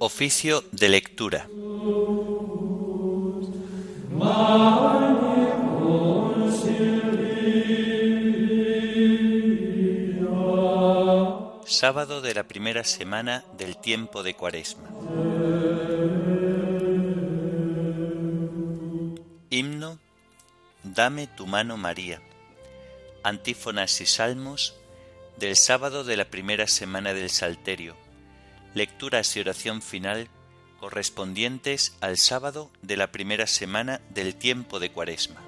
Oficio de lectura. Sábado de la primera semana del tiempo de Cuaresma. Himno Dame tu mano María. Antífonas y salmos del sábado de la primera semana del Salterio. Y oración final correspondientes al sábado de la primera semana del tiempo de Cuaresma.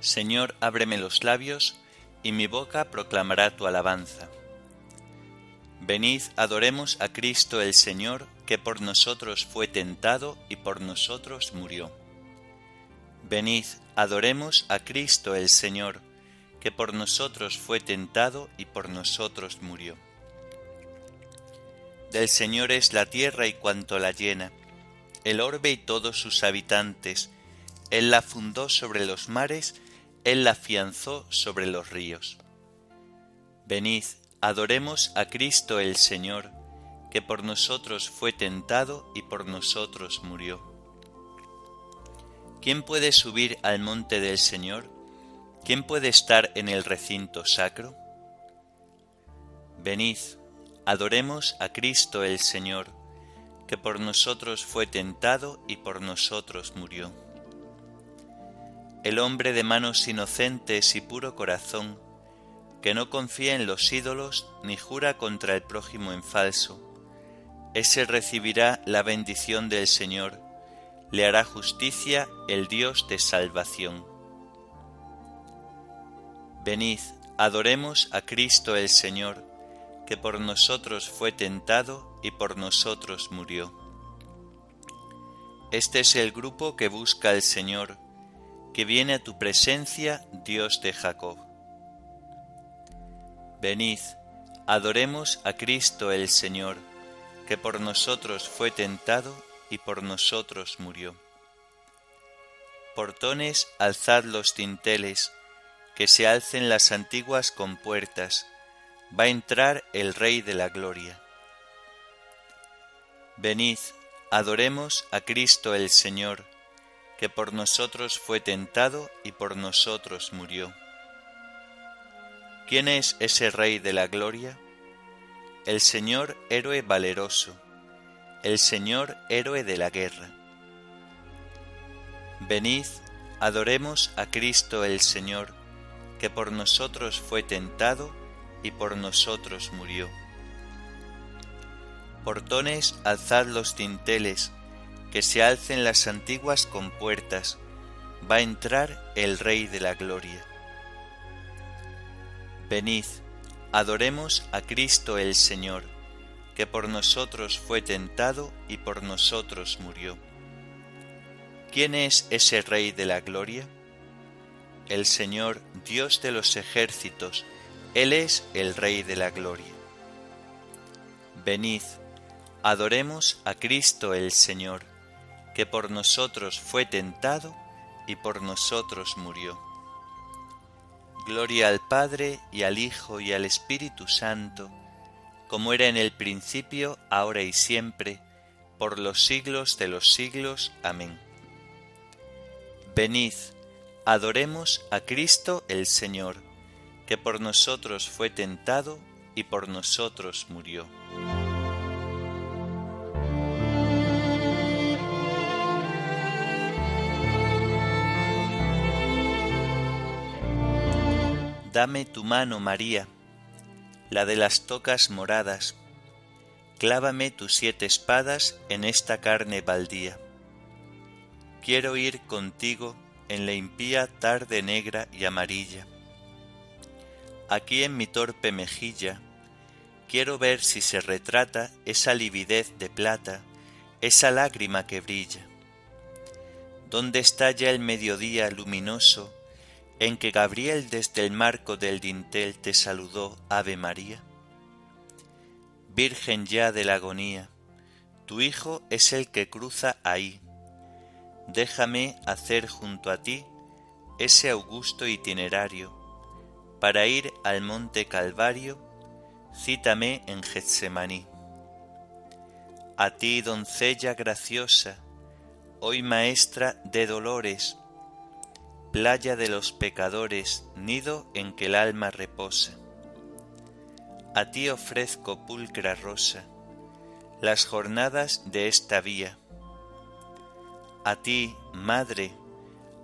Señor, ábreme los labios, y mi boca proclamará tu alabanza. Venid, adoremos a Cristo el Señor, que por nosotros fue tentado y por nosotros murió. Venid, adoremos a Cristo el Señor, que por nosotros fue tentado y por nosotros murió. Del Señor es la tierra y cuanto la llena, el orbe y todos sus habitantes. Él la fundó sobre los mares, Él la afianzó sobre los ríos. Venid, Adoremos a Cristo el Señor, que por nosotros fue tentado y por nosotros murió. ¿Quién puede subir al monte del Señor? ¿Quién puede estar en el recinto sacro? Venid, adoremos a Cristo el Señor, que por nosotros fue tentado y por nosotros murió. El hombre de manos inocentes y puro corazón, que no confía en los ídolos ni jura contra el prójimo en falso. Ese recibirá la bendición del Señor, le hará justicia el Dios de salvación. Venid, adoremos a Cristo el Señor, que por nosotros fue tentado y por nosotros murió. Este es el grupo que busca al Señor, que viene a tu presencia, Dios de Jacob. Venid, adoremos a Cristo el Señor, que por nosotros fue tentado y por nosotros murió. Portones, alzad los tinteles, que se alcen las antiguas compuertas, va a entrar el Rey de la Gloria. Venid, adoremos a Cristo el Señor, que por nosotros fue tentado y por nosotros murió. ¿Quién es ese Rey de la Gloria? El Señor héroe valeroso, el Señor héroe de la guerra. Venid, adoremos a Cristo el Señor, que por nosotros fue tentado y por nosotros murió. Portones, alzad los tinteles, que se alcen las antiguas compuertas, va a entrar el Rey de la Gloria. Venid, adoremos a Cristo el Señor, que por nosotros fue tentado y por nosotros murió. ¿Quién es ese Rey de la Gloria? El Señor, Dios de los ejércitos, Él es el Rey de la Gloria. Venid, adoremos a Cristo el Señor, que por nosotros fue tentado y por nosotros murió. Gloria al Padre y al Hijo y al Espíritu Santo, como era en el principio, ahora y siempre, por los siglos de los siglos. Amén. Venid, adoremos a Cristo el Señor, que por nosotros fue tentado y por nosotros murió. Dame tu mano, María, la de las tocas moradas, clávame tus siete espadas en esta carne baldía. Quiero ir contigo en la impía tarde negra y amarilla. Aquí en mi torpe mejilla quiero ver si se retrata esa lividez de plata, esa lágrima que brilla. ¿Dónde está ya el mediodía luminoso en que Gabriel desde el marco del dintel te saludó Ave María? Virgen ya de la agonía, tu Hijo es el que cruza ahí. Déjame hacer junto a ti ese augusto itinerario para ir al monte Calvario, cítame en Getsemaní. A ti, doncella graciosa, hoy maestra de dolores, playa de los pecadores, nido en que el alma reposa. A ti ofrezco, pulcra rosa, las jornadas de esta vía. A ti, Madre,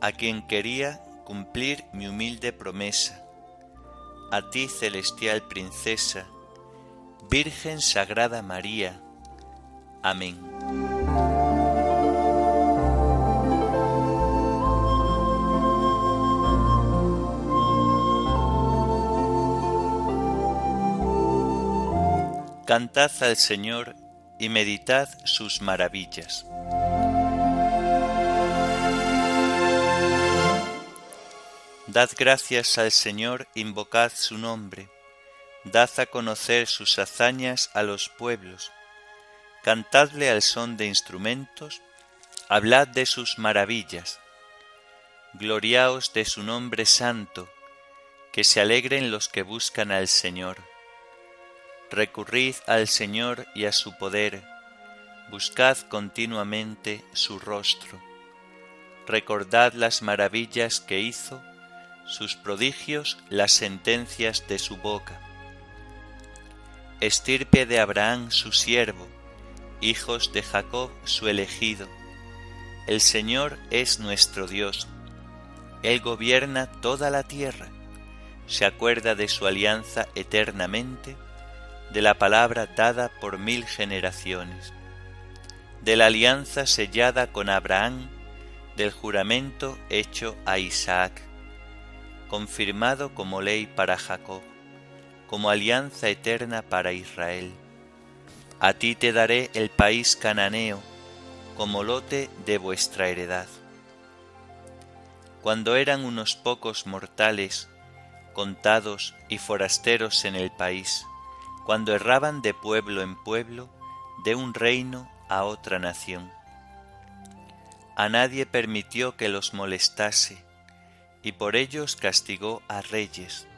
a quien quería cumplir mi humilde promesa. A ti, celestial princesa, Virgen Sagrada María. Amén. Cantad al Señor y meditad sus maravillas. Dad gracias al Señor, invocad su nombre, dad a conocer sus hazañas a los pueblos, cantadle al son de instrumentos, hablad de sus maravillas, gloriaos de su nombre santo, que se alegren los que buscan al Señor. Recurrid al Señor y a su poder, buscad continuamente su rostro. Recordad las maravillas que hizo, sus prodigios, las sentencias de su boca. Estirpe de Abraham su siervo, hijos de Jacob su elegido. El Señor es nuestro Dios. Él gobierna toda la tierra. Se acuerda de su alianza eternamente de la palabra dada por mil generaciones, de la alianza sellada con Abraham, del juramento hecho a Isaac, confirmado como ley para Jacob, como alianza eterna para Israel. A ti te daré el país cananeo, como lote de vuestra heredad. Cuando eran unos pocos mortales, contados y forasteros en el país, cuando erraban de pueblo en pueblo, de un reino a otra nación. A nadie permitió que los molestase, y por ellos castigó a reyes.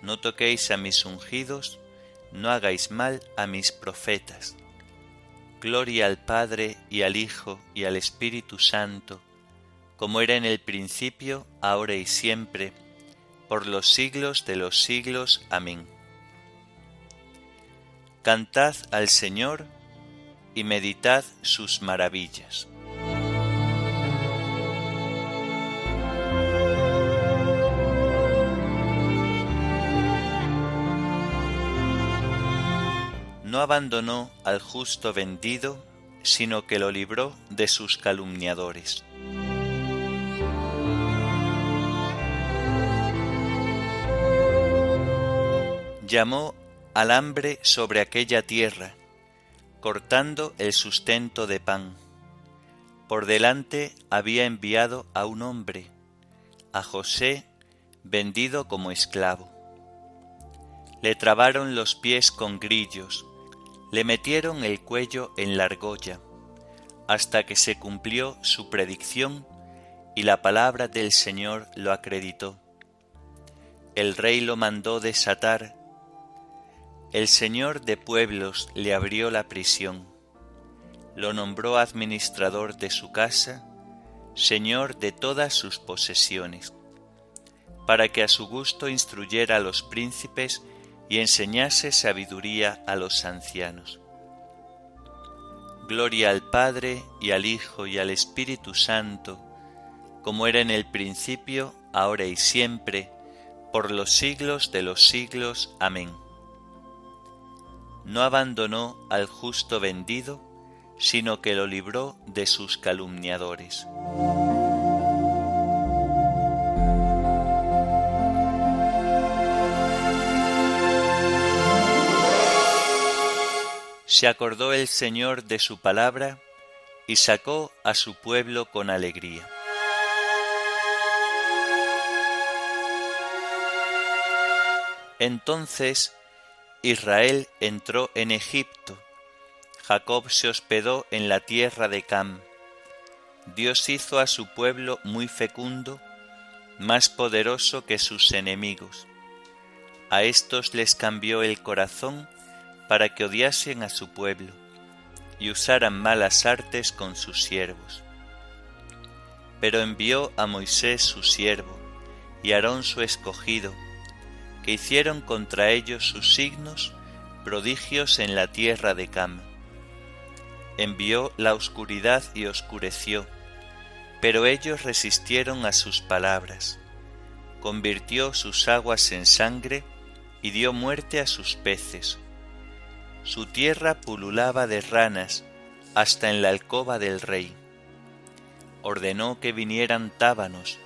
No toquéis a mis ungidos, no hagáis mal a mis profetas. Gloria al Padre y al Hijo y al Espíritu Santo, como era en el principio, ahora y siempre, por los siglos de los siglos. Amén. Cantad al Señor y meditad sus maravillas. No abandonó al justo vendido, sino que lo libró de sus calumniadores. Llamó al hambre sobre aquella tierra, cortando el sustento de pan. Por delante había enviado a un hombre, a José, vendido como esclavo. Le trabaron los pies con grillos, le metieron el cuello en la argolla, hasta que se cumplió su predicción y la palabra del Señor lo acreditó. El rey lo mandó desatar el Señor de pueblos le abrió la prisión, lo nombró administrador de su casa, Señor de todas sus posesiones, para que a su gusto instruyera a los príncipes y enseñase sabiduría a los ancianos. Gloria al Padre y al Hijo y al Espíritu Santo, como era en el principio, ahora y siempre, por los siglos de los siglos. Amén no abandonó al justo vendido, sino que lo libró de sus calumniadores. Se acordó el Señor de su palabra y sacó a su pueblo con alegría. Entonces Israel entró en Egipto, Jacob se hospedó en la tierra de Cam. Dios hizo a su pueblo muy fecundo, más poderoso que sus enemigos. A estos les cambió el corazón para que odiasen a su pueblo y usaran malas artes con sus siervos. Pero envió a Moisés su siervo y Aarón su escogido, hicieron contra ellos sus signos, prodigios en la tierra de Cam. Envió la oscuridad y oscureció, pero ellos resistieron a sus palabras. Convirtió sus aguas en sangre y dio muerte a sus peces. Su tierra pululaba de ranas hasta en la alcoba del rey. Ordenó que vinieran tábanos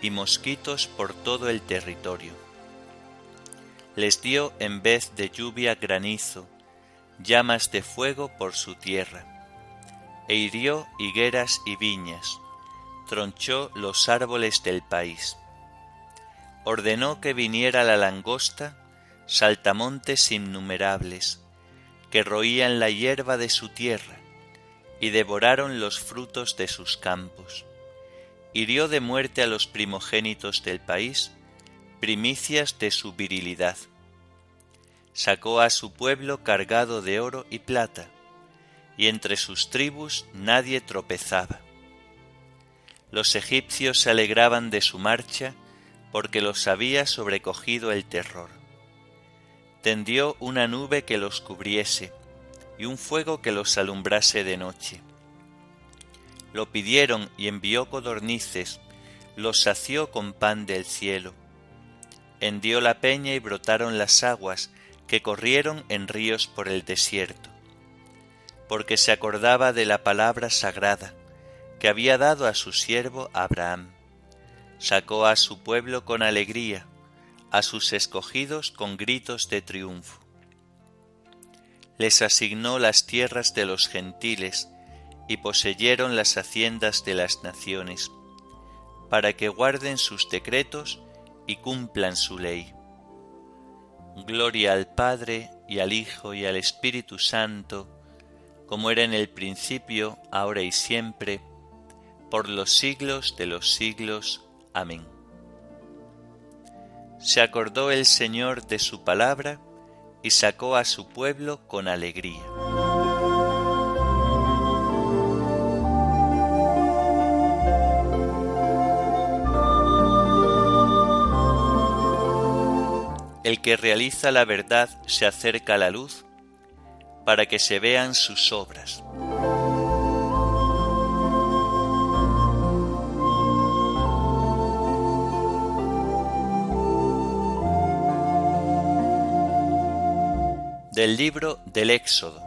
y mosquitos por todo el territorio. Les dio en vez de lluvia granizo, llamas de fuego por su tierra, e hirió higueras y viñas, tronchó los árboles del país. Ordenó que viniera la langosta, saltamontes innumerables, que roían la hierba de su tierra, y devoraron los frutos de sus campos. Hirió de muerte a los primogénitos del país, primicias de su virilidad. Sacó a su pueblo cargado de oro y plata, y entre sus tribus nadie tropezaba los egipcios se alegraban de su marcha porque los había sobrecogido el terror. Tendió una nube que los cubriese y un fuego que los alumbrase de noche. Lo pidieron y envió codornices, los sació con pan del cielo. Hendió la peña y brotaron las aguas que corrieron en ríos por el desierto, porque se acordaba de la palabra sagrada que había dado a su siervo Abraham. Sacó a su pueblo con alegría, a sus escogidos con gritos de triunfo. Les asignó las tierras de los gentiles y poseyeron las haciendas de las naciones, para que guarden sus decretos y cumplan su ley. Gloria al Padre y al Hijo y al Espíritu Santo, como era en el principio, ahora y siempre, por los siglos de los siglos. Amén. Se acordó el Señor de su palabra y sacó a su pueblo con alegría. El que realiza la verdad se acerca a la luz para que se vean sus obras. del libro del Éxodo.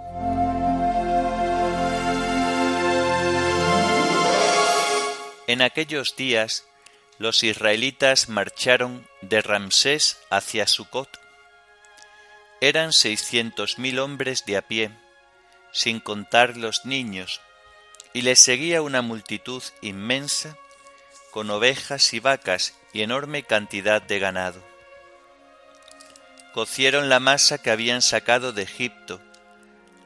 En aquellos días los israelitas marcharon de Ramsés hacia Sucot. Eran seiscientos mil hombres de a pie, sin contar los niños, y les seguía una multitud inmensa, con ovejas y vacas y enorme cantidad de ganado cocieron la masa que habían sacado de Egipto,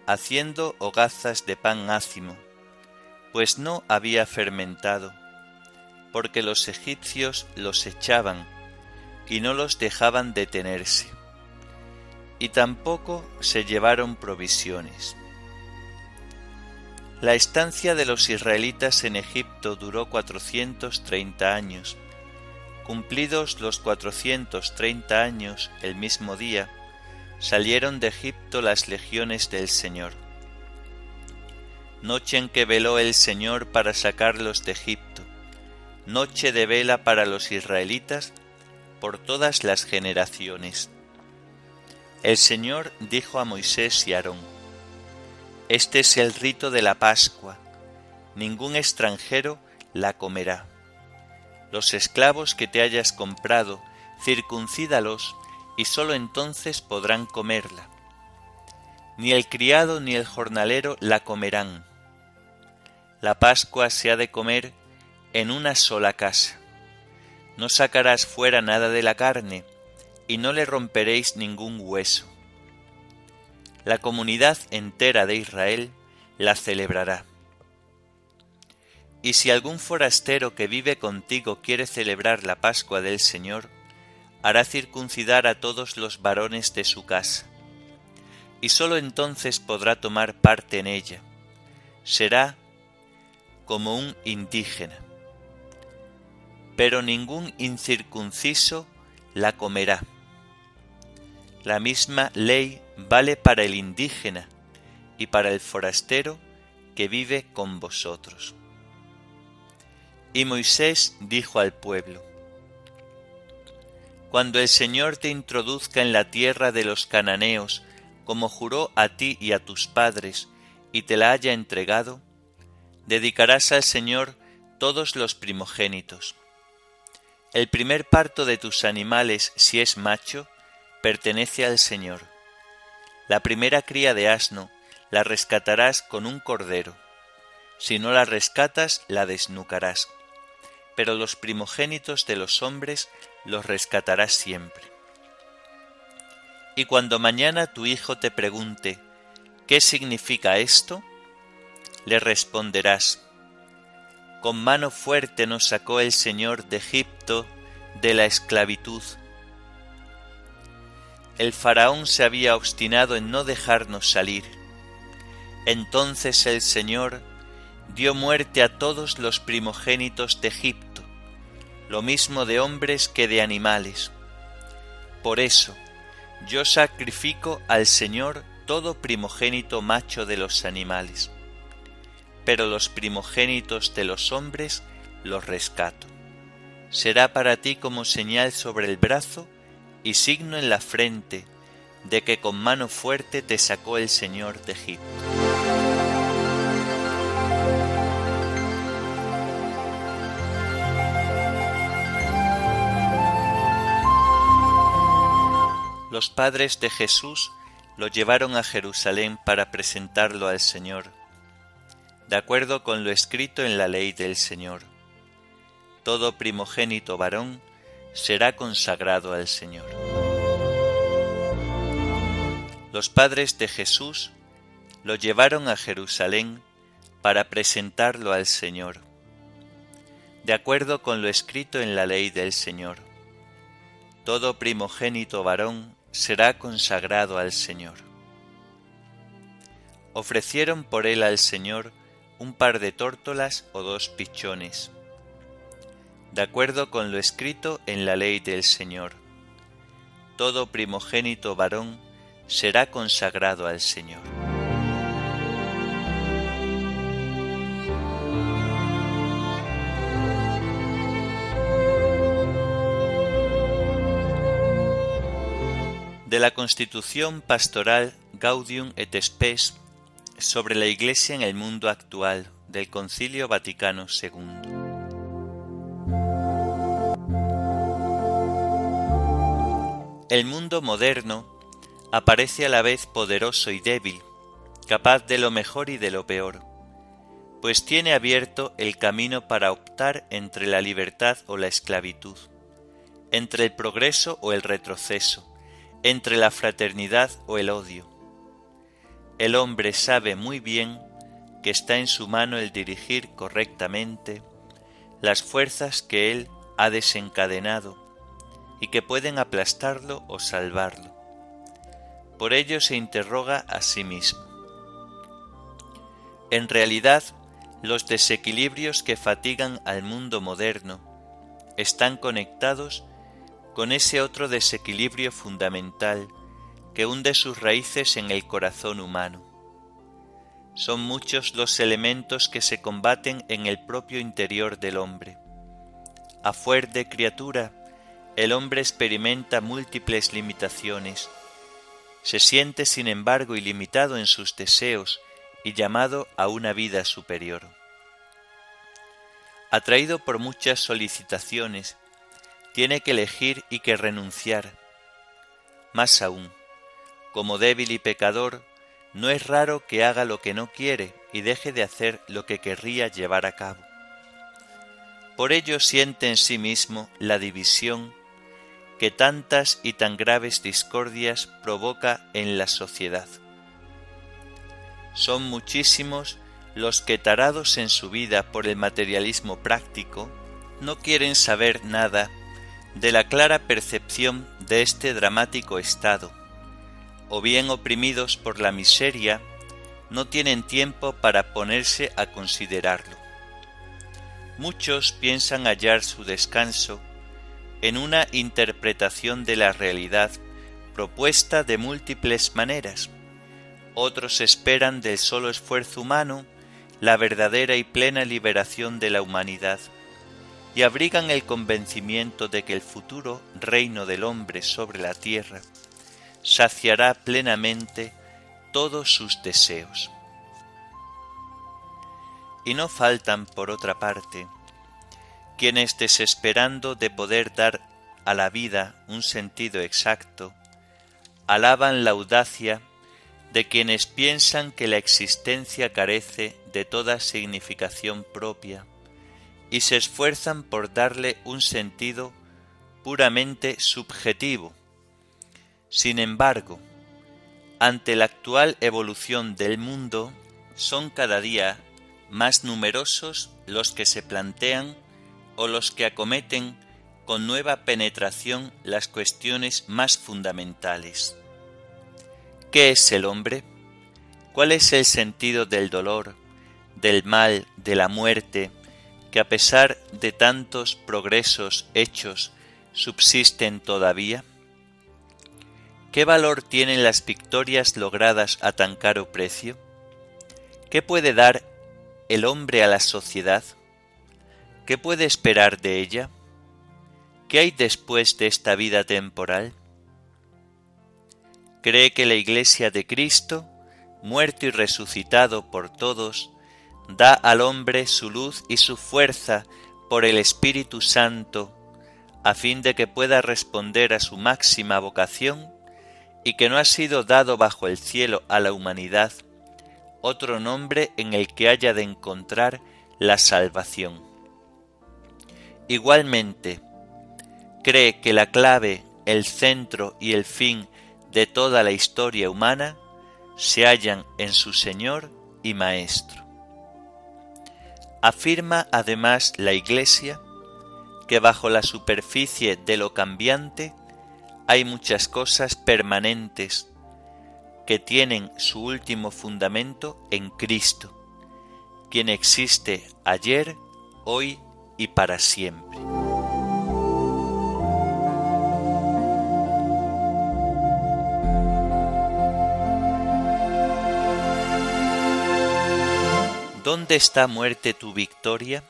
haciendo hogazas de pan ácimo, pues no había fermentado, porque los egipcios los echaban y no los dejaban detenerse, y tampoco se llevaron provisiones. La estancia de los israelitas en Egipto duró cuatrocientos treinta años, Cumplidos los cuatrocientos treinta años el mismo día, salieron de Egipto las legiones del Señor. Noche en que veló el Señor para sacarlos de Egipto, noche de vela para los israelitas por todas las generaciones. El Señor dijo a Moisés y Aarón, Este es el rito de la Pascua, ningún extranjero la comerá los esclavos que te hayas comprado, circuncídalos, y sólo entonces podrán comerla. Ni el criado ni el jornalero la comerán. La Pascua se ha de comer en una sola casa. No sacarás fuera nada de la carne, y no le romperéis ningún hueso. La comunidad entera de Israel la celebrará Y si algún forastero que vive contigo quiere celebrar la Pascua del Señor, hará circuncidar a todos los varones de su casa, y sólo entonces podrá tomar parte en ella. Será como un indígena. Pero ningún incircunciso la comerá. La misma ley vale para el indígena y para el forastero que vive con vosotros. Y Moisés dijo al pueblo, Cuando el Señor te introduzca en la tierra de los cananeos, como juró a ti y a tus padres, y te la haya entregado, dedicarás al Señor todos los primogénitos. El primer parto de tus animales, si es macho, pertenece al Señor. La primera cría de asno la rescatarás con un cordero. Si no la rescatas, la desnucarás. Pero los primogénitos de los hombres los rescatarás siempre. Y cuando mañana tu hijo te pregunte, ¿qué significa esto? Le responderás, con mano fuerte nos sacó el Señor de Egipto de la esclavitud. El faraón se había obstinado en no dejarnos salir. Entonces el Señor dio muerte a todos los primogénitos de Egipto, lo mismo de hombres que de animales. Por eso, yo sacrifico al Señor todo primogénito macho de los animales pero los primogénitos de los hombres los rescato. Será para ti como señal sobre el brazo y signo en la frente de que con mano fuerte te sacó el Señor de Egipto. Los padres de Jesús lo llevaron a Jerusalén para presentarlo al Señor de acuerdo con lo escrito en la ley del Señor. Todo primogénito varón será consagrado al Señor. Los padres de Jesús lo llevaron a Jerusalén para presentarlo al Señor, de acuerdo con lo escrito en la ley del Señor. Todo primogénito varón será consagrado al Señor. Ofrecieron por él al Señor un par de tórtolas o dos pichones, de acuerdo con lo escrito en la ley del Señor. Todo primogénito varón será consagrado al Señor. De la Constitución Pastoral Gaudium et Spes sobre la Iglesia en el mundo actual del Concilio Vaticano II. El mundo moderno aparece a la vez poderoso y débil, capaz de lo mejor y de lo peor, pues tiene abierto el camino para optar entre la libertad o la esclavitud, entre el progreso o el retroceso, entre la fraternidad o el odio el hombre sabe muy bien que está en su mano el dirigir correctamente las fuerzas que él ha desencadenado y que pueden aplastarlo o salvarlo. Por ello se interroga a sí mismo. En realidad, los desequilibrios que fatigan al mundo moderno están conectados con ese otro desequilibrio fundamental que hunde sus raíces en el corazón humano. Son muchos los elementos que se combaten en el propio interior del hombre. A fuer de criatura, el hombre experimenta múltiples limitaciones. Se siente, sin embargo, ilimitado en sus deseos y llamado a una vida superior. Atraído por muchas solicitaciones, tiene que elegir y que renunciar. Más aún, como débil y pecador, no es raro que haga lo que no quiere y deje de hacer lo que querría llevar a cabo. Por ello siente en sí mismo la división que tantas y tan graves discordias provoca en la sociedad. Son muchísimos los que tarados en su vida por el materialismo práctico, no quieren saber nada de la clara percepción de este dramático estado, o bien oprimidos por la miseria, no tienen tiempo para ponerse a considerarlo. Muchos piensan hallar su descanso en una interpretación de la realidad propuesta de múltiples maneras. Otros esperan del solo esfuerzo humano la verdadera y plena liberación de la humanidad y abrigan el convencimiento de que el futuro reino del hombre sobre la tierra saciará plenamente todos sus deseos. Y no faltan, por otra parte, quienes desesperando de poder dar a la vida un sentido exacto, alaban la audacia de quienes piensan que la existencia carece de toda significación propia y se esfuerzan por darle un sentido puramente subjetivo. Sin embargo, ante la actual evolución del mundo, son cada día más numerosos los que se plantean o los que acometen con nueva penetración las cuestiones más fundamentales. ¿Qué es el hombre? ¿Cuál es el sentido del dolor, del mal, de la muerte, que a pesar de tantos progresos hechos subsisten todavía? ¿Qué valor tienen las victorias logradas a tan caro precio? ¿Qué puede dar el hombre a la sociedad? ¿Qué puede esperar de ella? ¿Qué hay después de esta vida temporal? ¿Cree que la Iglesia de Cristo, muerto y resucitado por todos, da al hombre su luz y su fuerza por el Espíritu Santo, a fin de que pueda responder a su máxima vocación, y que no ha sido dado bajo el cielo a la humanidad otro nombre en el que haya de encontrar la salvación. Igualmente, cree que la clave, el centro y el fin de toda la historia humana se hallan en su Señor y Maestro. Afirma además la Iglesia que bajo la superficie de lo cambiante hay muchas cosas permanentes que tienen su último fundamento en Cristo, quien existe ayer, hoy y para siempre. ¿Dónde está muerte tu victoria?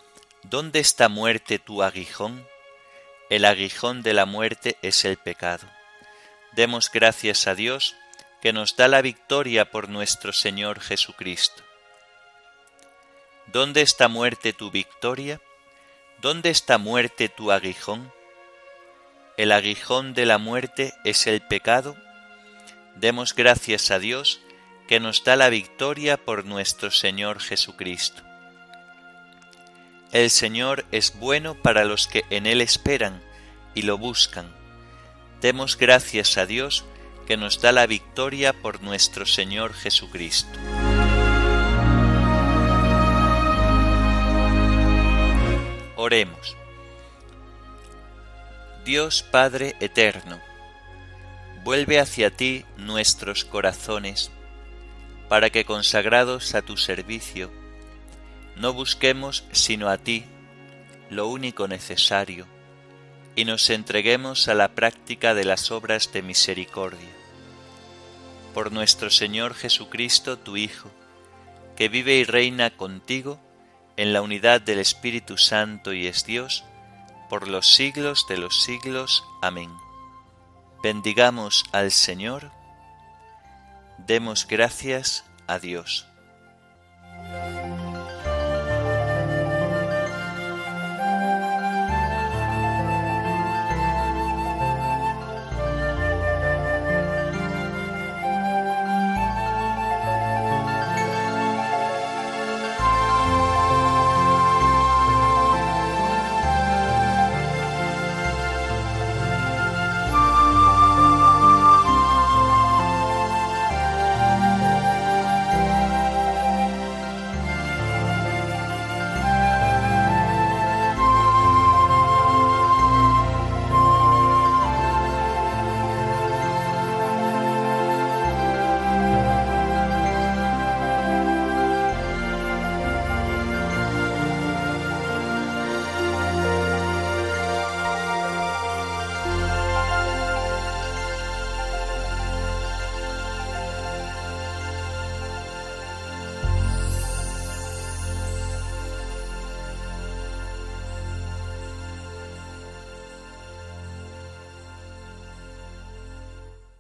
¿Dónde está muerte tu aguijón? El aguijón de la muerte es el pecado. Demos gracias a Dios que nos da la victoria por nuestro Señor Jesucristo. ¿Dónde está muerte tu victoria? ¿Dónde está muerte tu aguijón? El aguijón de la muerte es el pecado. Demos gracias a Dios que nos da la victoria por nuestro Señor Jesucristo. El Señor es bueno para los que en Él esperan y lo buscan. Demos gracias a Dios que nos da la victoria por nuestro Señor Jesucristo. Oremos. Dios Padre Eterno, vuelve hacia ti nuestros corazones, para que consagrados a tu servicio, no busquemos sino a ti, lo único necesario, y nos entreguemos a la práctica de las obras de misericordia. Por nuestro Señor Jesucristo, tu Hijo, que vive y reina contigo, en la unidad del Espíritu Santo y es Dios, por los siglos de los siglos. Amén. Bendigamos al Señor, demos gracias a Dios.